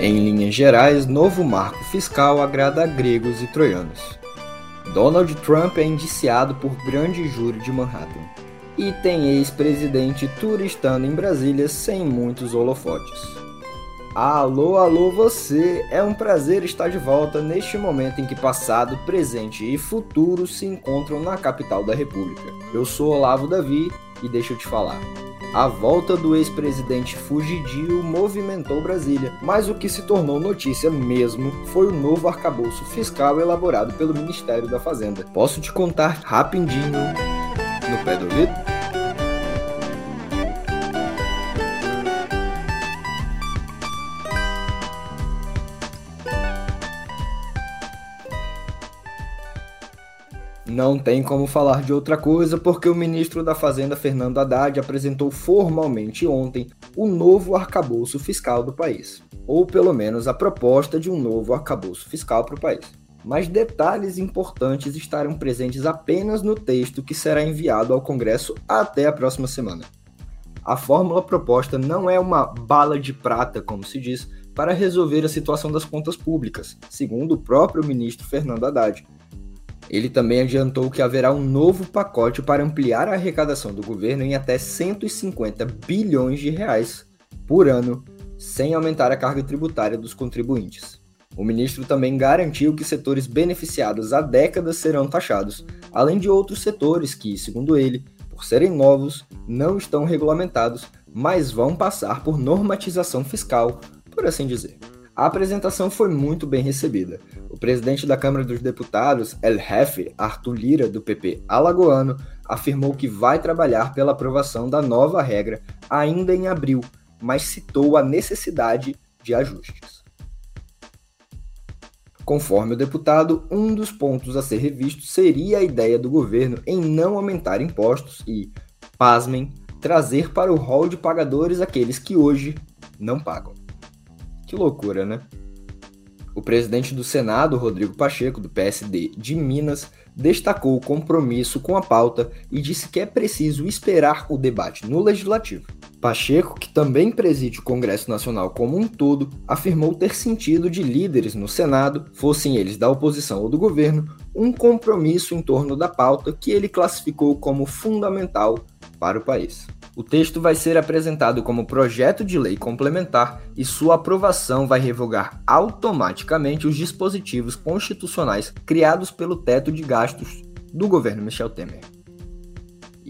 Em linhas gerais, novo marco fiscal agrada a gregos e troianos. Donald Trump é indiciado por grande júri de Manhattan. E tem ex-presidente turistando em Brasília sem muitos holofotes. Alô, alô você! É um prazer estar de volta neste momento em que passado, presente e futuro se encontram na capital da República. Eu sou Olavo Davi e deixa eu te falar. A volta do ex-presidente fugidio movimentou Brasília, mas o que se tornou notícia mesmo foi o novo arcabouço fiscal elaborado pelo Ministério da Fazenda. Posso te contar rapidinho no pé do ouvido? Não tem como falar de outra coisa porque o ministro da Fazenda Fernando Haddad apresentou formalmente ontem o novo arcabouço fiscal do país, ou pelo menos a proposta de um novo arcabouço fiscal para o país. Mas detalhes importantes estarão presentes apenas no texto que será enviado ao Congresso até a próxima semana. A fórmula proposta não é uma bala de prata, como se diz, para resolver a situação das contas públicas, segundo o próprio ministro Fernando Haddad, ele também adiantou que haverá um novo pacote para ampliar a arrecadação do governo em até 150 bilhões de reais por ano, sem aumentar a carga tributária dos contribuintes. O ministro também garantiu que setores beneficiados há décadas serão taxados, além de outros setores que, segundo ele, por serem novos, não estão regulamentados, mas vão passar por normatização fiscal, por assim dizer. A apresentação foi muito bem recebida. O presidente da Câmara dos Deputados, El Jefe, Arthur Lira, do PP alagoano, afirmou que vai trabalhar pela aprovação da nova regra ainda em abril, mas citou a necessidade de ajustes. Conforme o deputado, um dos pontos a ser revisto seria a ideia do governo em não aumentar impostos e, pasmem, trazer para o rol de pagadores aqueles que hoje não pagam. Que loucura, né? O presidente do Senado, Rodrigo Pacheco, do PSD de Minas, destacou o compromisso com a pauta e disse que é preciso esperar o debate no legislativo. Pacheco, que também preside o Congresso Nacional como um todo, afirmou ter sentido de líderes no Senado, fossem eles da oposição ou do governo, um compromisso em torno da pauta que ele classificou como fundamental para o país. O texto vai ser apresentado como projeto de lei complementar e sua aprovação vai revogar automaticamente os dispositivos constitucionais criados pelo teto de gastos do governo Michel Temer.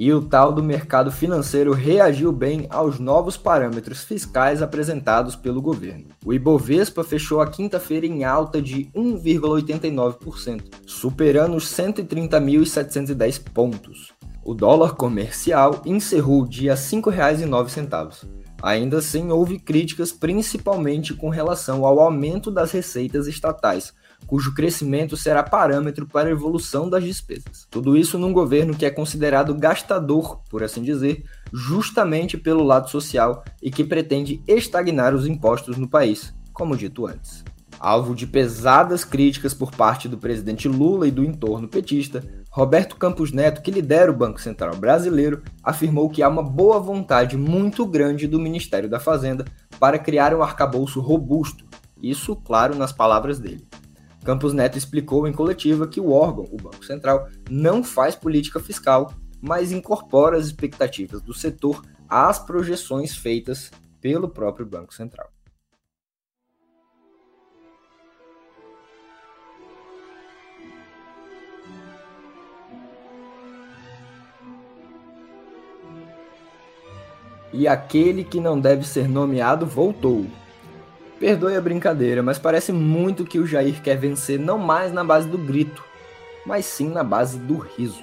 E o tal do mercado financeiro reagiu bem aos novos parâmetros fiscais apresentados pelo governo. O Ibovespa fechou a quinta-feira em alta de 1,89%, superando os 130.710 pontos. O dólar comercial encerrou o dia a R$ 5,09. Ainda assim, houve críticas principalmente com relação ao aumento das receitas estatais, cujo crescimento será parâmetro para a evolução das despesas. Tudo isso num governo que é considerado gastador, por assim dizer, justamente pelo lado social e que pretende estagnar os impostos no país, como dito antes. Alvo de pesadas críticas por parte do presidente Lula e do entorno petista, Roberto Campos Neto, que lidera o Banco Central brasileiro, afirmou que há uma boa vontade muito grande do Ministério da Fazenda para criar um arcabouço robusto. Isso, claro, nas palavras dele. Campos Neto explicou em coletiva que o órgão, o Banco Central, não faz política fiscal, mas incorpora as expectativas do setor às projeções feitas pelo próprio Banco Central. e aquele que não deve ser nomeado voltou. Perdoe a brincadeira, mas parece muito que o Jair quer vencer não mais na base do grito, mas sim na base do riso.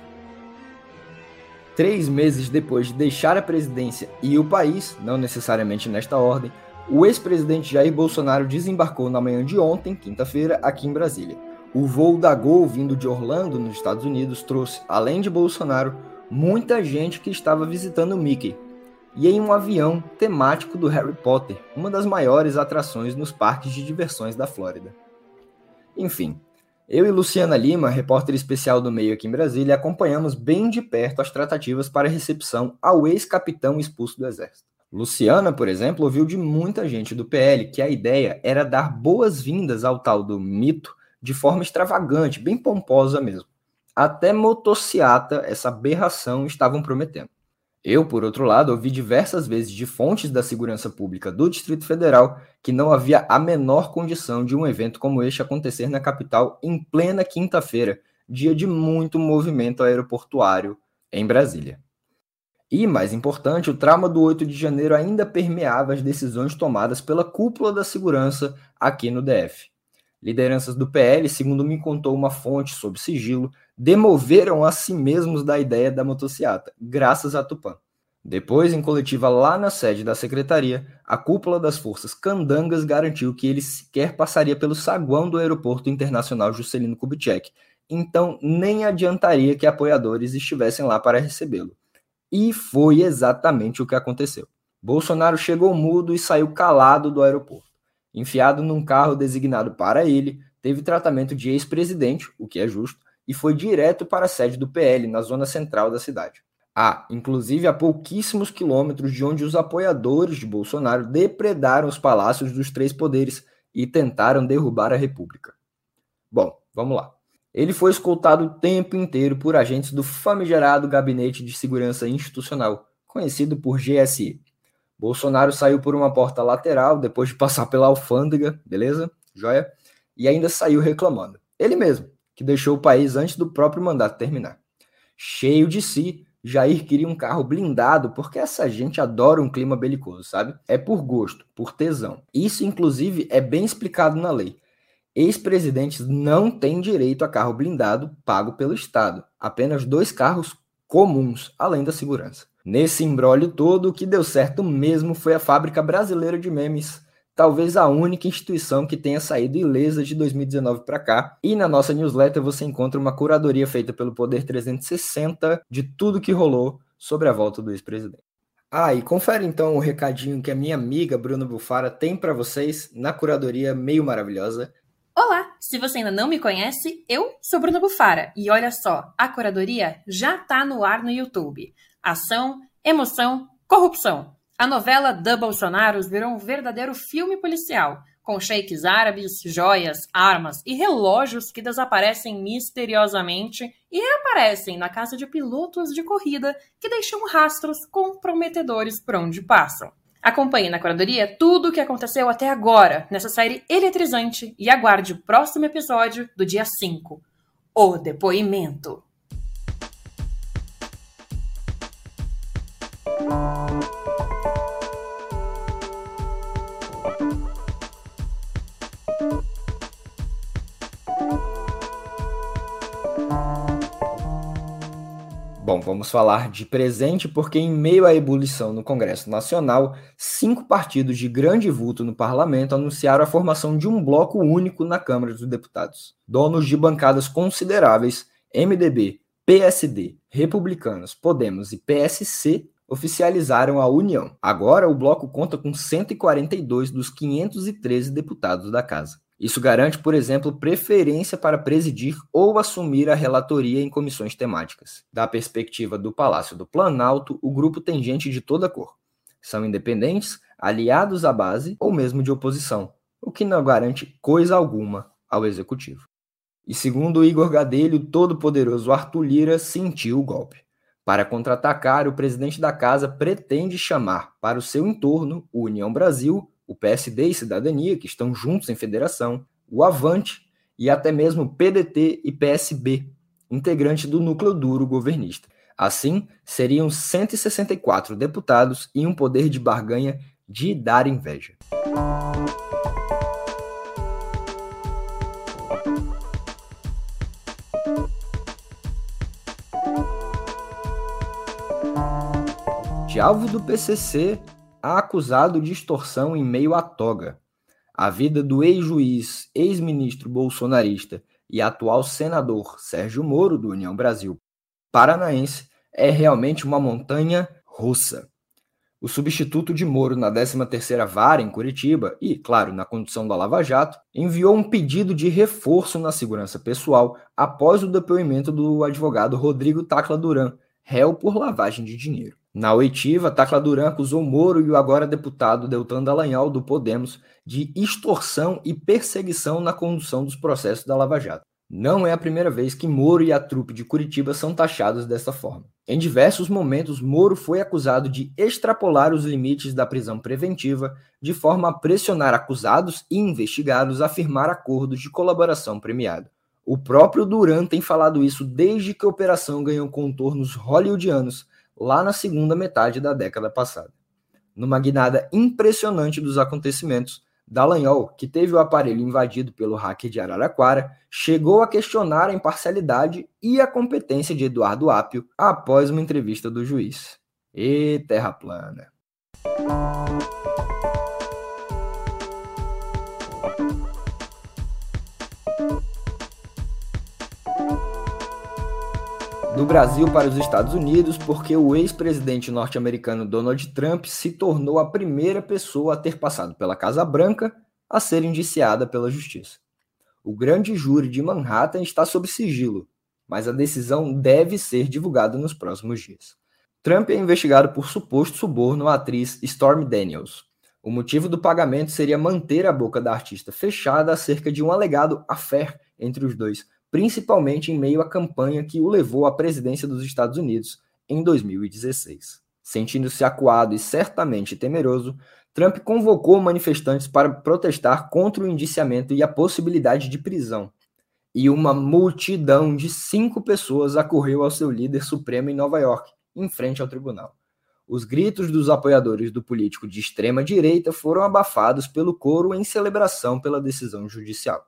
Três meses depois de deixar a presidência e o país, não necessariamente nesta ordem, o ex-presidente Jair Bolsonaro desembarcou na manhã de ontem, quinta-feira, aqui em Brasília. O voo da Gol vindo de Orlando, nos Estados Unidos, trouxe, além de Bolsonaro, muita gente que estava visitando o Mickey, e em um avião temático do Harry Potter, uma das maiores atrações nos parques de diversões da Flórida. Enfim, eu e Luciana Lima, repórter especial do meio aqui em Brasília, acompanhamos bem de perto as tratativas para recepção ao ex-capitão expulso do Exército. Luciana, por exemplo, ouviu de muita gente do PL que a ideia era dar boas-vindas ao tal do mito de forma extravagante, bem pomposa mesmo. Até motociata, essa aberração, estavam prometendo. Eu, por outro lado, ouvi diversas vezes de fontes da segurança pública do Distrito Federal que não havia a menor condição de um evento como este acontecer na capital em plena quinta-feira, dia de muito movimento aeroportuário em Brasília. E, mais importante, o trauma do 8 de janeiro ainda permeava as decisões tomadas pela cúpula da segurança aqui no DF. Lideranças do PL, segundo me contou uma fonte sob sigilo, demoveram a si mesmos da ideia da motociata, graças a Tupã. Depois, em coletiva lá na sede da secretaria, a cúpula das forças candangas garantiu que ele sequer passaria pelo saguão do aeroporto internacional Juscelino Kubitschek, então nem adiantaria que apoiadores estivessem lá para recebê-lo. E foi exatamente o que aconteceu. Bolsonaro chegou mudo e saiu calado do aeroporto. Enfiado num carro designado para ele, teve tratamento de ex-presidente, o que é justo, e foi direto para a sede do PL, na zona central da cidade. Ah, inclusive a pouquíssimos quilômetros de onde os apoiadores de Bolsonaro depredaram os palácios dos três poderes e tentaram derrubar a República. Bom, vamos lá. Ele foi escoltado o tempo inteiro por agentes do famigerado Gabinete de Segurança Institucional, conhecido por GSI. Bolsonaro saiu por uma porta lateral depois de passar pela alfândega, beleza? Joia? E ainda saiu reclamando. Ele mesmo, que deixou o país antes do próprio mandato terminar. Cheio de si, Jair queria um carro blindado porque essa gente adora um clima belicoso, sabe? É por gosto, por tesão. Isso, inclusive, é bem explicado na lei. Ex-presidentes não têm direito a carro blindado pago pelo Estado, apenas dois carros comuns, além da segurança. Nesse embrólio todo, o que deu certo mesmo foi a Fábrica Brasileira de Memes, talvez a única instituição que tenha saído ilesa de 2019 para cá. E na nossa newsletter você encontra uma curadoria feita pelo Poder 360 de tudo que rolou sobre a volta do ex-presidente. Ah, e confere então o recadinho que a minha amiga Bruna Bufara tem para vocês na curadoria meio maravilhosa. Olá! Se você ainda não me conhece, eu sou Bruna Bufara e olha só, a curadoria já tá no ar no YouTube. Ação, emoção, corrupção. A novela The Bolsonaros virou um verdadeiro filme policial, com sheiks árabes, joias, armas e relógios que desaparecem misteriosamente e reaparecem na casa de pilotos de corrida que deixam rastros comprometedores por onde passam. Acompanhe na curadoria tudo o que aconteceu até agora nessa série eletrizante e aguarde o próximo episódio do dia 5 O Depoimento. Bom, vamos falar de presente porque, em meio à ebulição no Congresso Nacional, cinco partidos de grande vulto no parlamento anunciaram a formação de um bloco único na Câmara dos Deputados. Donos de bancadas consideráveis, MDB, PSD, Republicanos, Podemos e PSC oficializaram a união. Agora, o bloco conta com 142 dos 513 deputados da casa. Isso garante, por exemplo, preferência para presidir ou assumir a relatoria em comissões temáticas. Da perspectiva do Palácio do Planalto, o grupo tem gente de toda cor. São independentes, aliados à base ou mesmo de oposição, o que não garante coisa alguma ao executivo. E segundo Igor Gadelho, o todo-poderoso Arthur Lira sentiu o golpe. Para contra-atacar, o presidente da casa pretende chamar para o seu entorno o União Brasil o PSD e Cidadania, que estão juntos em federação, o Avante e até mesmo PDT e PSB, integrante do núcleo duro governista. Assim, seriam 164 deputados e um poder de barganha de dar inveja. De alvo do PCC acusado de extorsão em meio à toga. A vida do ex-juiz, ex-ministro bolsonarista e atual senador Sérgio Moro, do União Brasil Paranaense, é realmente uma montanha russa. O substituto de Moro na 13ª Vara em Curitiba e, claro, na condição da Lava Jato, enviou um pedido de reforço na segurança pessoal após o depoimento do advogado Rodrigo Tacla Duran, réu por lavagem de dinheiro. Na oitiva, Tacla Duran acusou Moro e o agora deputado Deltan Dallagnol do Podemos de extorsão e perseguição na condução dos processos da Lava Jato. Não é a primeira vez que Moro e a trupe de Curitiba são taxados dessa forma. Em diversos momentos, Moro foi acusado de extrapolar os limites da prisão preventiva de forma a pressionar acusados e investigados a firmar acordos de colaboração premiada. O próprio Duran tem falado isso desde que a operação ganhou contornos hollywoodianos lá na segunda metade da década passada. Numa guinada impressionante dos acontecimentos, Dallagnol, que teve o aparelho invadido pelo hacker de Araraquara, chegou a questionar a imparcialidade e a competência de Eduardo Apio após uma entrevista do juiz. E terra plana. Do Brasil para os Estados Unidos porque o ex-presidente norte-americano Donald Trump se tornou a primeira pessoa a ter passado pela Casa Branca a ser indiciada pela justiça. O grande júri de Manhattan está sob sigilo, mas a decisão deve ser divulgada nos próximos dias. Trump é investigado por suposto suborno à atriz Stormy Daniels. O motivo do pagamento seria manter a boca da artista fechada acerca de um alegado affair entre os dois, principalmente em meio à campanha que o levou à presidência dos Estados Unidos em 2016. Sentindo-se acuado e certamente temeroso, Trump convocou manifestantes para protestar contra o indiciamento e a possibilidade de prisão. E uma multidão de cinco pessoas acorreu ao seu líder supremo em Nova York, em frente ao tribunal. Os gritos dos apoiadores do político de extrema direita foram abafados pelo coro em celebração pela decisão judicial.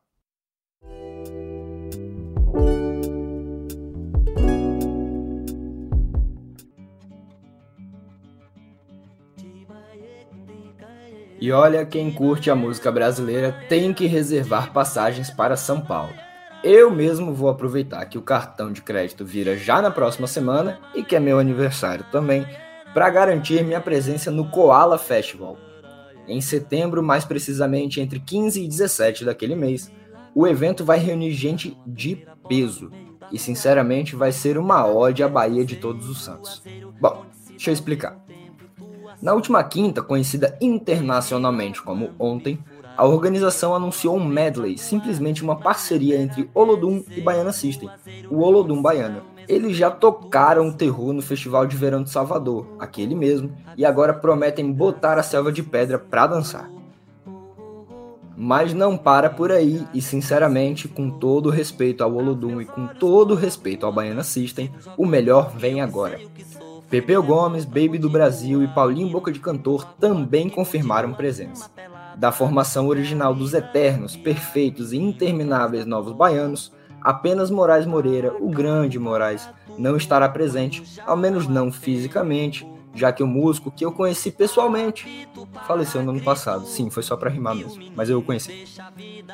E olha, quem curte a música brasileira tem que reservar passagens para São Paulo. Eu mesmo vou aproveitar que o cartão de crédito vira já na próxima semana e que é meu aniversário também, para garantir minha presença no Koala Festival. Em setembro, mais precisamente entre 15 e 17 daquele mês, o evento vai reunir gente de peso e, sinceramente, vai ser uma ode à Bahia de Todos os Santos. Bom, deixa eu explicar. Na última quinta, conhecida internacionalmente como Ontem, a organização anunciou um medley, simplesmente uma parceria entre Olodum e Baiana System, o Olodum Baiana. Eles já tocaram o terror no Festival de Verão de Salvador, aquele mesmo, e agora prometem botar a selva de pedra pra dançar. Mas não para por aí, e sinceramente, com todo respeito ao Olodum e com todo respeito ao Baiana System, o melhor vem agora. Pepeu Gomes, Baby do Brasil e Paulinho Boca de Cantor também confirmaram presença. Da formação original dos eternos, perfeitos e intermináveis Novos Baianos, apenas Moraes Moreira, o grande Moraes, não estará presente, ao menos não fisicamente, já que o músico que eu conheci pessoalmente faleceu no ano passado. Sim, foi só para rimar mesmo, mas eu o conheci.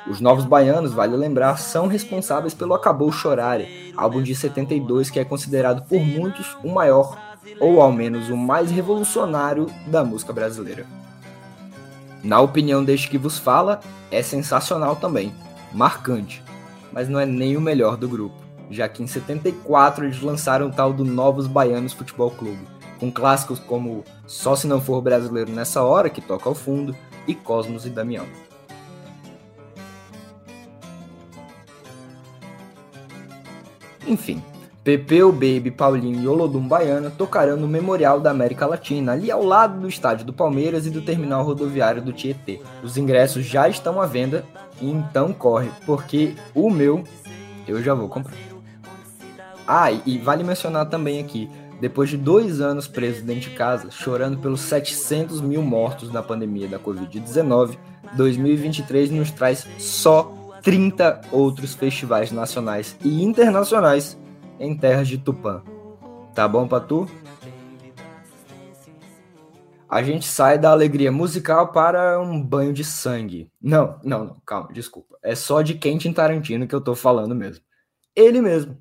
Os Novos Baianos, vale lembrar, são responsáveis pelo Acabou Chorare, álbum de 72 que é considerado por muitos o maior ou ao menos o mais revolucionário da música brasileira. Na opinião deste que vos fala, é sensacional também, marcante, mas não é nem o melhor do grupo, já que em 74 eles lançaram o tal do Novos Baianos Futebol Clube, com clássicos como Só Se Não For Brasileiro Nessa Hora, que toca ao fundo, e Cosmos e Damião. Enfim, Pepeu, Baby, Paulinho e Olodum Baiana tocarão no Memorial da América Latina, ali ao lado do estádio do Palmeiras e do terminal rodoviário do Tietê. Os ingressos já estão à venda, então corre, porque o meu eu já vou comprar. Ah, e vale mencionar também aqui, depois de dois anos preso dentro de casa, chorando pelos 700 mil mortos na pandemia da Covid-19, 2023 nos traz só 30 outros festivais nacionais e internacionais em terras de Tupã. Tá bom pra tu? A gente sai da alegria musical para um banho de sangue. Não, não, não, calma, desculpa. É só de Quentin Tarantino que eu tô falando mesmo. Ele mesmo.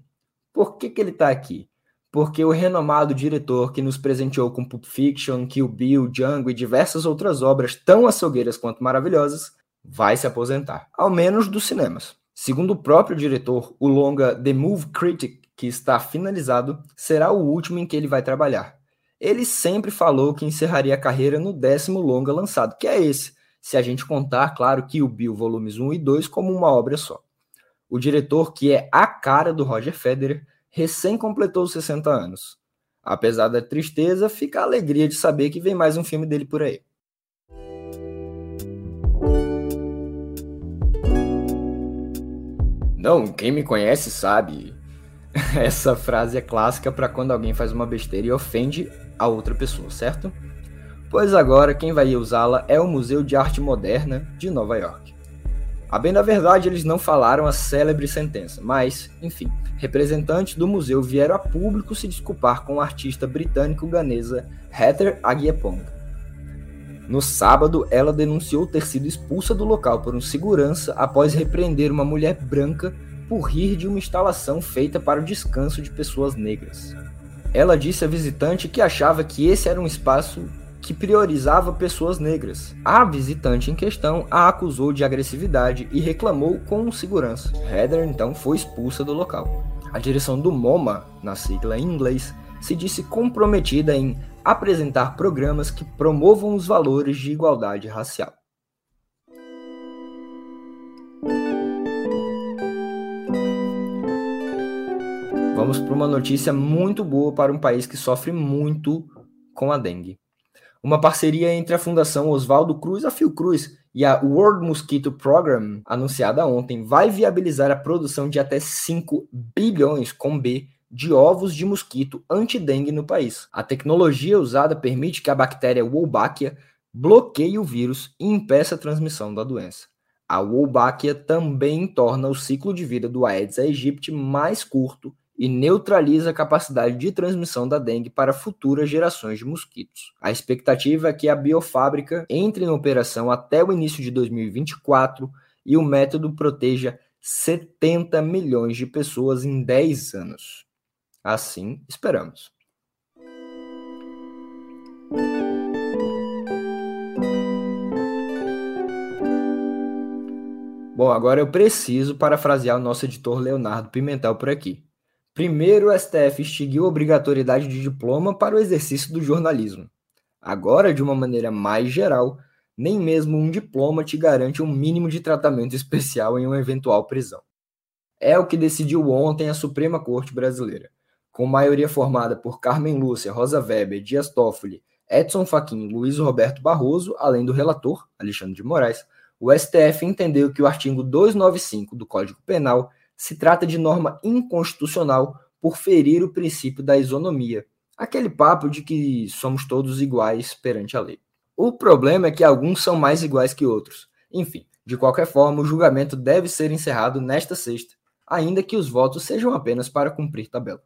Por que, que ele tá aqui? Porque o renomado diretor que nos presenteou com Pulp Fiction, Kill Bill, Django e diversas outras obras tão açougueiras quanto maravilhosas, vai se aposentar. Ao menos dos cinemas. Segundo o próprio diretor, o longa The Move Critic que está finalizado, será o último em que ele vai trabalhar. ele sempre falou que encerraria a carreira no décimo longa lançado, que é esse, se a gente contar, claro, que o Bill volumes 1 e 2 como uma obra só. O diretor, que é a cara do Roger Federer, recém completou os 60 anos. Apesar da tristeza, fica a alegria de saber que vem mais um filme dele por aí. Não, quem me conhece sabe. Essa frase é clássica para quando alguém faz uma besteira e ofende a outra pessoa, certo? Pois agora quem vai usá-la é o Museu de Arte Moderna de Nova York. A bem da verdade, eles não falaram a célebre sentença, mas, enfim, representantes do museu vieram a público se desculpar com a artista britânico-ganesa Heather Agyepong. No sábado, ela denunciou ter sido expulsa do local por um segurança após repreender uma mulher branca por rir de uma instalação feita para o descanso de pessoas negras. Ela disse à visitante que achava que esse era um espaço que priorizava pessoas negras. A visitante em questão a acusou de agressividade e reclamou com segurança. Heather então foi expulsa do local. A direção do MoMA, na sigla em inglês, se disse comprometida em apresentar programas que promovam os valores de igualdade racial. Vamos para uma notícia muito boa para um país que sofre muito com a dengue uma parceria entre a Fundação Oswaldo Cruz, a Fiocruz e a World Mosquito Program, anunciada ontem, vai viabilizar a produção de até 5 bilhões com B de ovos de mosquito antidengue no país. A tecnologia usada permite que a bactéria Wolbachia bloqueie o vírus e impeça a transmissão da doença. A Wolbachia também torna o ciclo de vida do Aedes aegypti mais curto e neutraliza a capacidade de transmissão da dengue para futuras gerações de mosquitos. A expectativa é que a biofábrica entre em operação até o início de 2024 e o método proteja 70 milhões de pessoas em 10 anos. Assim, esperamos. Bom, agora eu preciso parafrasear o nosso editor Leonardo Pimentel por aqui. Primeiro, o STF extinguiu a obrigatoriedade de diploma para o exercício do jornalismo. Agora, de uma maneira mais geral, nem mesmo um diploma te garante um mínimo de tratamento especial em uma eventual prisão. É o que decidiu ontem a Suprema Corte Brasileira, com maioria formada por Carmen Lúcia, Rosa Weber, Dias Toffoli, Edson Fachin Luiz Roberto Barroso, além do relator, Alexandre de Moraes, o STF entendeu que o artigo 295 do Código Penal se trata de norma inconstitucional por ferir o princípio da isonomia, aquele papo de que somos todos iguais perante a lei. O problema é que alguns são mais iguais que outros. Enfim, de qualquer forma, o julgamento deve ser encerrado nesta sexta, ainda que os votos sejam apenas para cumprir tabela.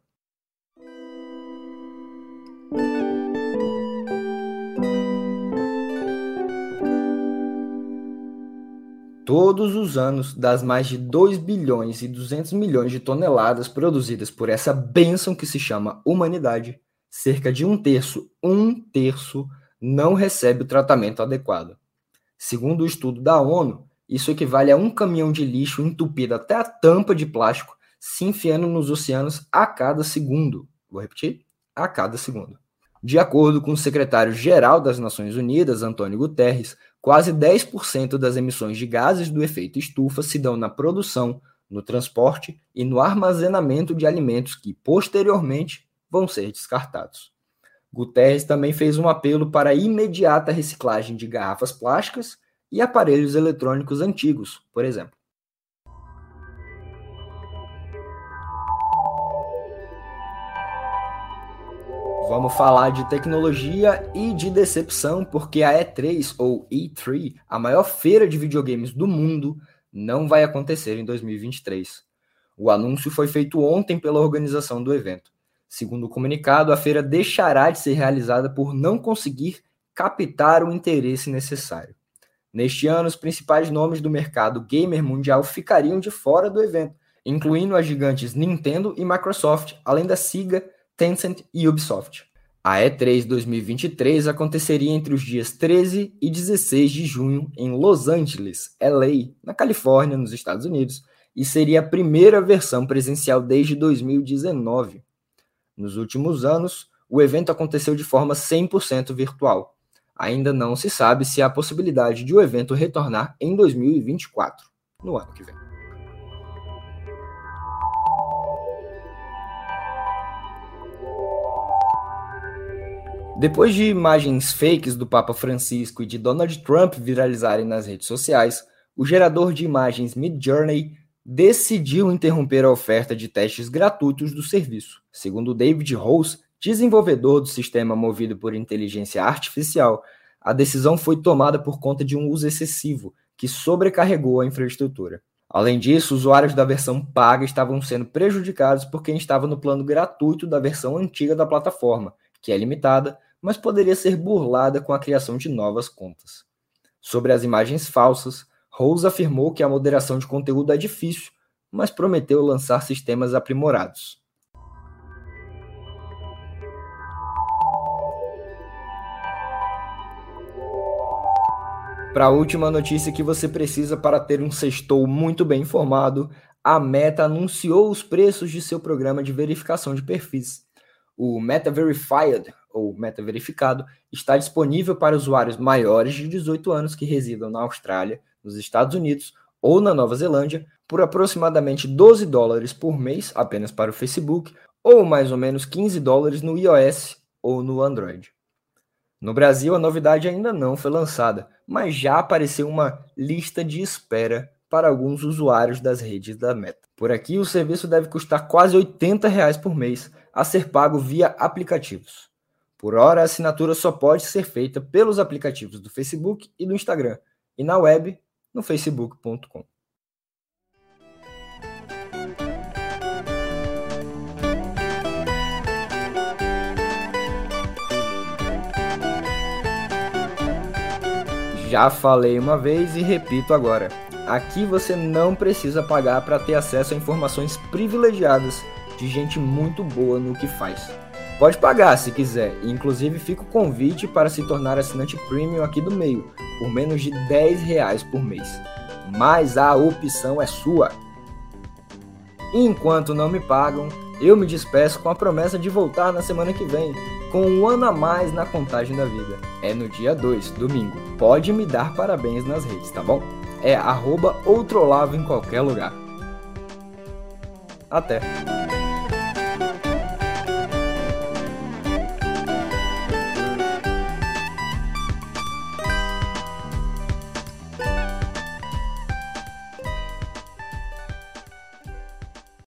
Todos os anos das mais de 2 bilhões e 200 milhões de toneladas produzidas por essa bênção que se chama humanidade, cerca de um terço, um terço, não recebe o tratamento adequado. Segundo o estudo da ONU, isso equivale a um caminhão de lixo entupido até a tampa de plástico se enfiando nos oceanos a cada segundo. Vou repetir? A cada segundo. De acordo com o secretário-geral das Nações Unidas, Antônio Guterres, Quase 10% das emissões de gases do efeito estufa se dão na produção, no transporte e no armazenamento de alimentos que, posteriormente, vão ser descartados. Guterres também fez um apelo para a imediata reciclagem de garrafas plásticas e aparelhos eletrônicos antigos, por exemplo. Vamos falar de tecnologia e de decepção, porque a E3 ou E3, a maior feira de videogames do mundo, não vai acontecer em 2023. O anúncio foi feito ontem pela organização do evento. Segundo o comunicado, a feira deixará de ser realizada por não conseguir captar o interesse necessário. Neste ano, os principais nomes do mercado gamer mundial ficariam de fora do evento, incluindo as gigantes Nintendo e Microsoft, além da Sega, Tencent e Ubisoft. A E3 2023 aconteceria entre os dias 13 e 16 de junho em Los Angeles, LA, na Califórnia, nos Estados Unidos, e seria a primeira versão presencial desde 2019. Nos últimos anos, o evento aconteceu de forma 100% virtual. Ainda não se sabe se há possibilidade de o evento retornar em 2024, no ano que vem. Depois de imagens fakes do Papa Francisco e de Donald Trump viralizarem nas redes sociais, o gerador de imagens Midjourney decidiu interromper a oferta de testes gratuitos do serviço. Segundo David Rose, desenvolvedor do sistema movido por inteligência artificial, a decisão foi tomada por conta de um uso excessivo que sobrecarregou a infraestrutura. Além disso, usuários da versão paga estavam sendo prejudicados por quem estava no plano gratuito da versão antiga da plataforma, que é limitada mas poderia ser burlada com a criação de novas contas. Sobre as imagens falsas, Rose afirmou que a moderação de conteúdo é difícil, mas prometeu lançar sistemas aprimorados. Para a última notícia que você precisa para ter um sextou muito bem informado, a Meta anunciou os preços de seu programa de verificação de perfis. O Meta Verified ou meta verificado, está disponível para usuários maiores de 18 anos que residam na Austrália, nos Estados Unidos ou na Nova Zelândia por aproximadamente 12 dólares por mês apenas para o Facebook ou mais ou menos 15 dólares no iOS ou no Android. No Brasil, a novidade ainda não foi lançada, mas já apareceu uma lista de espera para alguns usuários das redes da Meta. Por aqui, o serviço deve custar quase 80 reais por mês a ser pago via aplicativos. Por hora, a assinatura só pode ser feita pelos aplicativos do Facebook e do Instagram, e na web, no facebook.com. Já falei uma vez e repito agora. Aqui você não precisa pagar para ter acesso a informações privilegiadas de gente muito boa no que faz. Pode pagar se quiser, e inclusive fica o convite para se tornar assinante premium aqui do meio, por menos de 10 reais por mês. Mas a opção é sua. Enquanto não me pagam, eu me despeço com a promessa de voltar na semana que vem, com um ano a mais na contagem da vida. É no dia 2, domingo. Pode me dar parabéns nas redes, tá bom? É arroba outrolavo em qualquer lugar. Até!